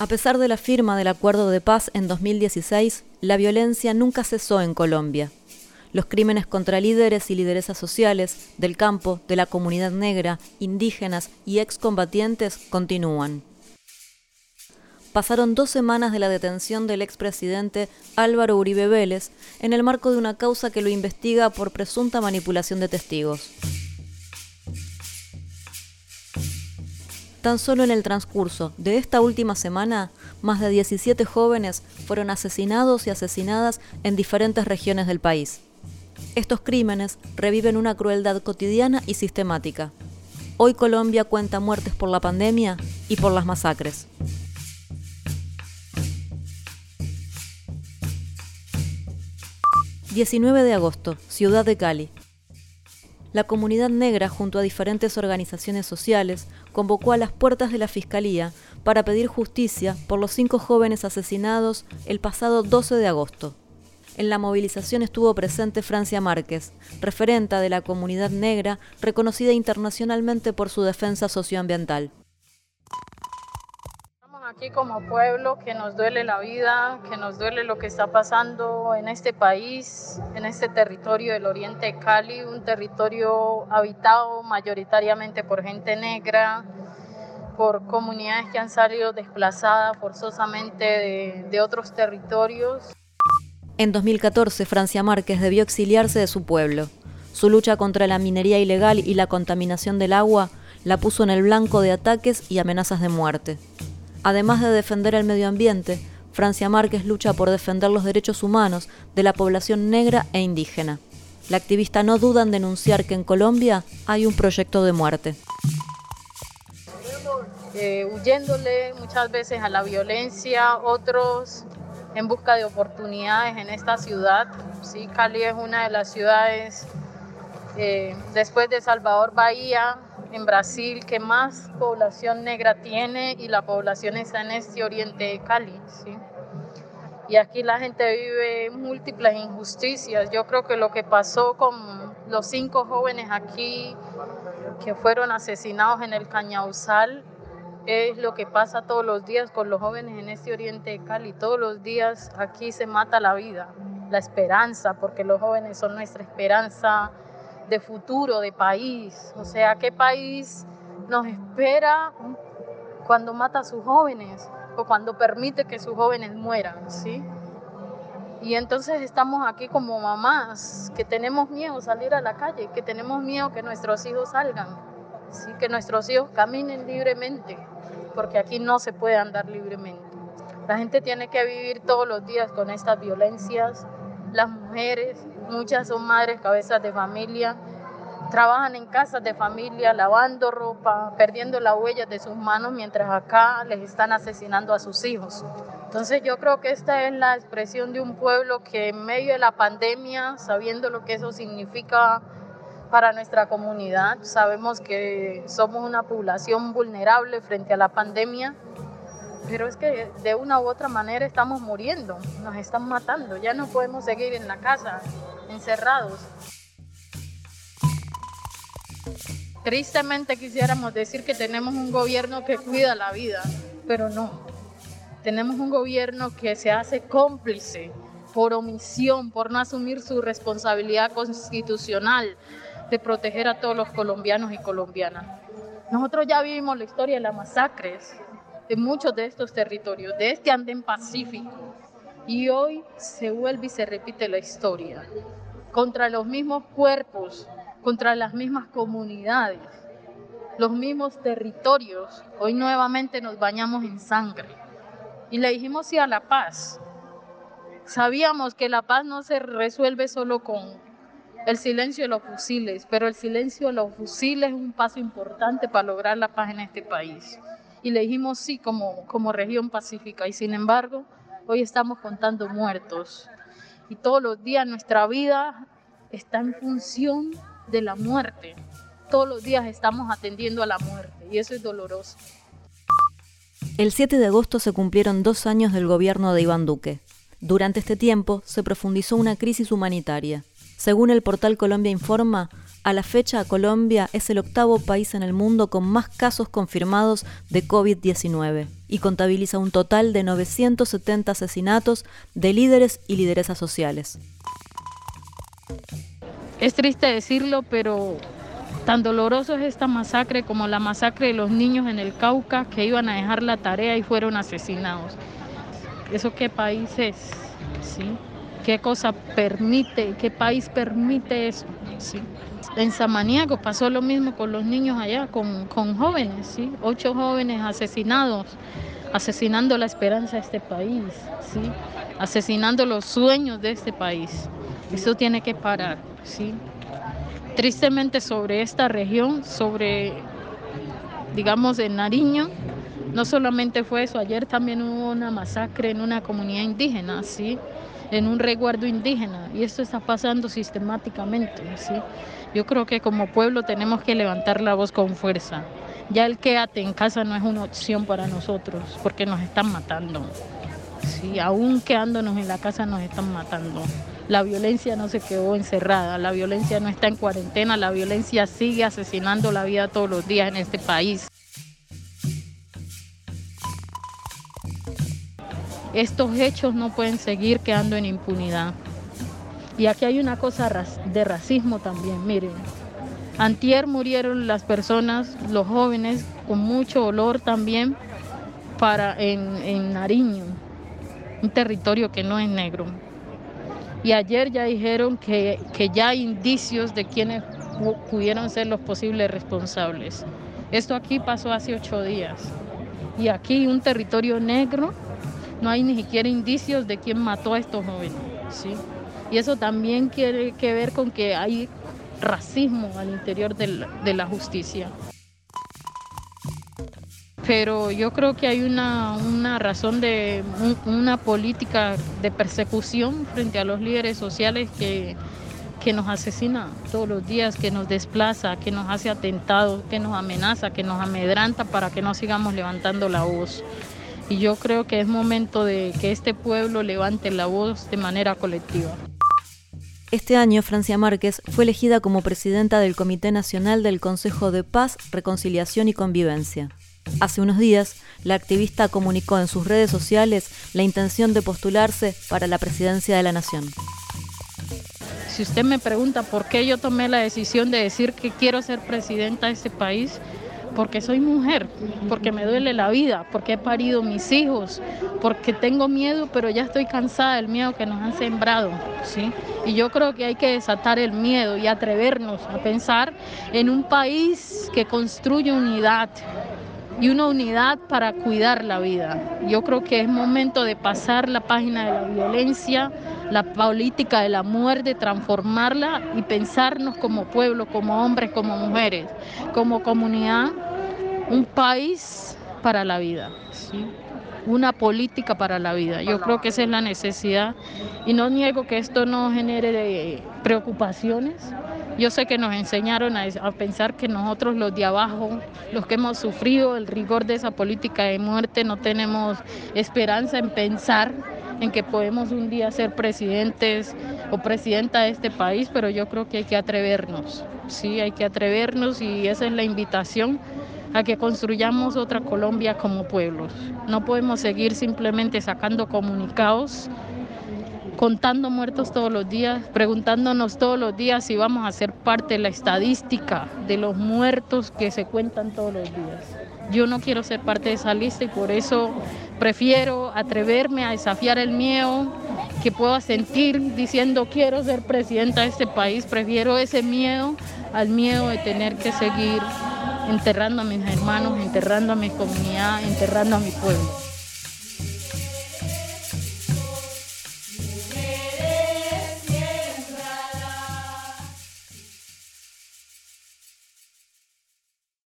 A pesar de la firma del acuerdo de paz en 2016, la violencia nunca cesó en Colombia. Los crímenes contra líderes y lideresas sociales del campo, de la comunidad negra, indígenas y excombatientes continúan. Pasaron dos semanas de la detención del expresidente Álvaro Uribe Vélez en el marco de una causa que lo investiga por presunta manipulación de testigos. Tan solo en el transcurso de esta última semana, más de 17 jóvenes fueron asesinados y asesinadas en diferentes regiones del país. Estos crímenes reviven una crueldad cotidiana y sistemática. Hoy Colombia cuenta muertes por la pandemia y por las masacres. ...19 de agosto, Ciudad de Cali la comunidad negra, junto a diferentes organizaciones sociales, convocó a las puertas de la Fiscalía para pedir justicia por los cinco jóvenes asesinados el pasado 12 de agosto. En la movilización estuvo presente Francia Márquez, referenta de la comunidad negra reconocida internacionalmente por su defensa socioambiental aquí como pueblo que nos duele la vida, que nos duele lo que está pasando en este país, en este territorio del Oriente de Cali, un territorio habitado mayoritariamente por gente negra, por comunidades que han salido desplazadas forzosamente de, de otros territorios. En 2014, Francia Márquez debió exiliarse de su pueblo. Su lucha contra la minería ilegal y la contaminación del agua la puso en el blanco de ataques y amenazas de muerte. Además de defender el medio ambiente, Francia Márquez lucha por defender los derechos humanos de la población negra e indígena. La activista no duda en denunciar que en Colombia hay un proyecto de muerte. Eh, huyéndole muchas veces a la violencia, otros en busca de oportunidades en esta ciudad. Sí, Cali es una de las ciudades, eh, después de Salvador Bahía, en Brasil que más población negra tiene y la población está en este oriente de Cali. ¿sí? Y aquí la gente vive múltiples injusticias. Yo creo que lo que pasó con los cinco jóvenes aquí que fueron asesinados en el Cañauzal es lo que pasa todos los días con los jóvenes en este oriente de Cali. Todos los días aquí se mata la vida, la esperanza, porque los jóvenes son nuestra esperanza de futuro, de país. O sea, ¿qué país nos espera cuando mata a sus jóvenes o cuando permite que sus jóvenes mueran? ¿sí? Y entonces estamos aquí como mamás que tenemos miedo salir a la calle, que tenemos miedo que nuestros hijos salgan, ¿sí? que nuestros hijos caminen libremente, porque aquí no se puede andar libremente. La gente tiene que vivir todos los días con estas violencias, las mujeres, muchas son madres cabezas de familia, trabajan en casas de familia, lavando ropa, perdiendo las huellas de sus manos, mientras acá les están asesinando a sus hijos. Entonces yo creo que esta es la expresión de un pueblo que en medio de la pandemia, sabiendo lo que eso significa para nuestra comunidad, sabemos que somos una población vulnerable frente a la pandemia, pero es que de una u otra manera estamos muriendo, nos están matando, ya no podemos seguir en la casa encerrados. Tristemente quisiéramos decir que tenemos un gobierno que cuida la vida, pero no. Tenemos un gobierno que se hace cómplice por omisión, por no asumir su responsabilidad constitucional de proteger a todos los colombianos y colombianas. Nosotros ya vivimos la historia de las masacres, de muchos de estos territorios, de este andén pacífico. Y hoy se vuelve y se repite la historia contra los mismos cuerpos, contra las mismas comunidades, los mismos territorios. Hoy nuevamente nos bañamos en sangre. Y le dijimos sí a la paz. Sabíamos que la paz no se resuelve solo con el silencio de los fusiles, pero el silencio de los fusiles es un paso importante para lograr la paz en este país y le dijimos sí como, como región pacífica y sin embargo hoy estamos contando muertos y todos los días nuestra vida está en función de la muerte. Todos los días estamos atendiendo a la muerte y eso es doloroso. El 7 de agosto se cumplieron dos años del gobierno de Iván Duque. Durante este tiempo se profundizó una crisis humanitaria. Según el portal Colombia Informa, A la fecha, Colombia es el octavo país en el mundo con más casos confirmados de COVID-19 y contabiliza un total de 970 asesinatos de líderes y lideresas sociales. Es triste decirlo, pero tan doloroso es esta masacre como la masacre de los niños en el Cauca que iban a dejar la tarea y fueron asesinados. ¿Eso qué país es? ¿Sí? ¿Qué cosa permite? ¿Qué país permite eso? ¿Sí? En Samaniego pasó lo mismo con los niños allá, con, jóvenes, ¿sí? Ocho jóvenes asesinados, asesinando la esperanza de este país, ¿sí? Asesinando los sueños de este país. Eso tiene que parar, ¿sí? Tristemente sobre esta región, sobre, digamos, en Nariño, no solamente fue eso, ayer también hubo una masacre en una comunidad indígena, ¿sí? En un resguardo indígena y esto está pasando sistemáticamente. ¿sí? Yo creo que como pueblo tenemos que levantar la voz con fuerza. Ya el quédate en casa no es una opción para nosotros porque nos están matando. Sí, aún quedándonos en la casa nos están matando. La violencia no se quedó encerrada, la violencia no está en cuarentena, la violencia sigue asesinando la vida todos los días en este país. Estos hechos no pueden seguir quedando en impunidad. Y aquí hay una cosa de racismo también, miren. Antier murieron las personas, los jóvenes, con mucho olor también para en, Nariño, un territorio que no es negro. Y ayer ya dijeron que, que ya hay indicios de quienes pudieron ser los posibles responsables. Esto aquí pasó hace ocho días. Y aquí un territorio negro no hay ni siquiera indicios de quién mató a estos jóvenes. ¿sí? Y eso también tiene que ver con que hay racismo al interior de la justicia. Pero yo creo que hay una, razón de una política de persecución frente a los líderes sociales que, que nos asesina todos los días, que nos desplaza, que nos hace atentados, que nos amenaza, que nos amedranta para que no sigamos levantando la voz y yo creo que es momento de que este pueblo levante la voz de manera colectiva. Este año, Francia Márquez fue elegida como presidenta del Comité Nacional del Consejo de Paz, Reconciliación y Convivencia. Hace unos días, la activista comunicó en sus redes sociales la intención de postularse para la presidencia de la Nación. Si usted me pregunta por qué yo tomé la decisión de decir que quiero ser presidenta de este país, porque soy mujer, porque me duele la vida, porque he parido mis hijos, porque tengo miedo, pero ya estoy cansada del miedo que nos han sembrado, ¿sí? Y yo creo que hay que desatar el miedo y atrevernos a pensar en un país que construye unidad, y una unidad para cuidar la vida. Yo creo que es momento de pasar la página de la violencia, la política de la muerte, transformarla y pensarnos como pueblo, como hombres, como mujeres, como comunidad un país para la vida, una política para la vida. Yo creo que esa es la necesidad y no niego que esto no genere preocupaciones. Yo sé que nos enseñaron a, a, pensar que nosotros los de abajo, los que hemos sufrido el rigor de esa política de muerte, no tenemos esperanza en pensar en que podemos un día ser presidentes o presidenta de este país, pero yo creo que hay que atrevernos, sí, hay que atrevernos y esa es la invitación a que construyamos otra Colombia como pueblos. No podemos seguir simplemente sacando comunicados, contando muertos todos los días, preguntándonos todos los días si vamos a ser parte de la estadística de los muertos que se cuentan todos los días. Yo no quiero ser parte de esa lista y por eso prefiero atreverme a desafiar el miedo que pueda sentir diciendo quiero ser presidenta de este país. Prefiero ese miedo al miedo de tener que seguir enterrando a mis hermanos, enterrando a mi comunidad, enterrando a mi pueblo.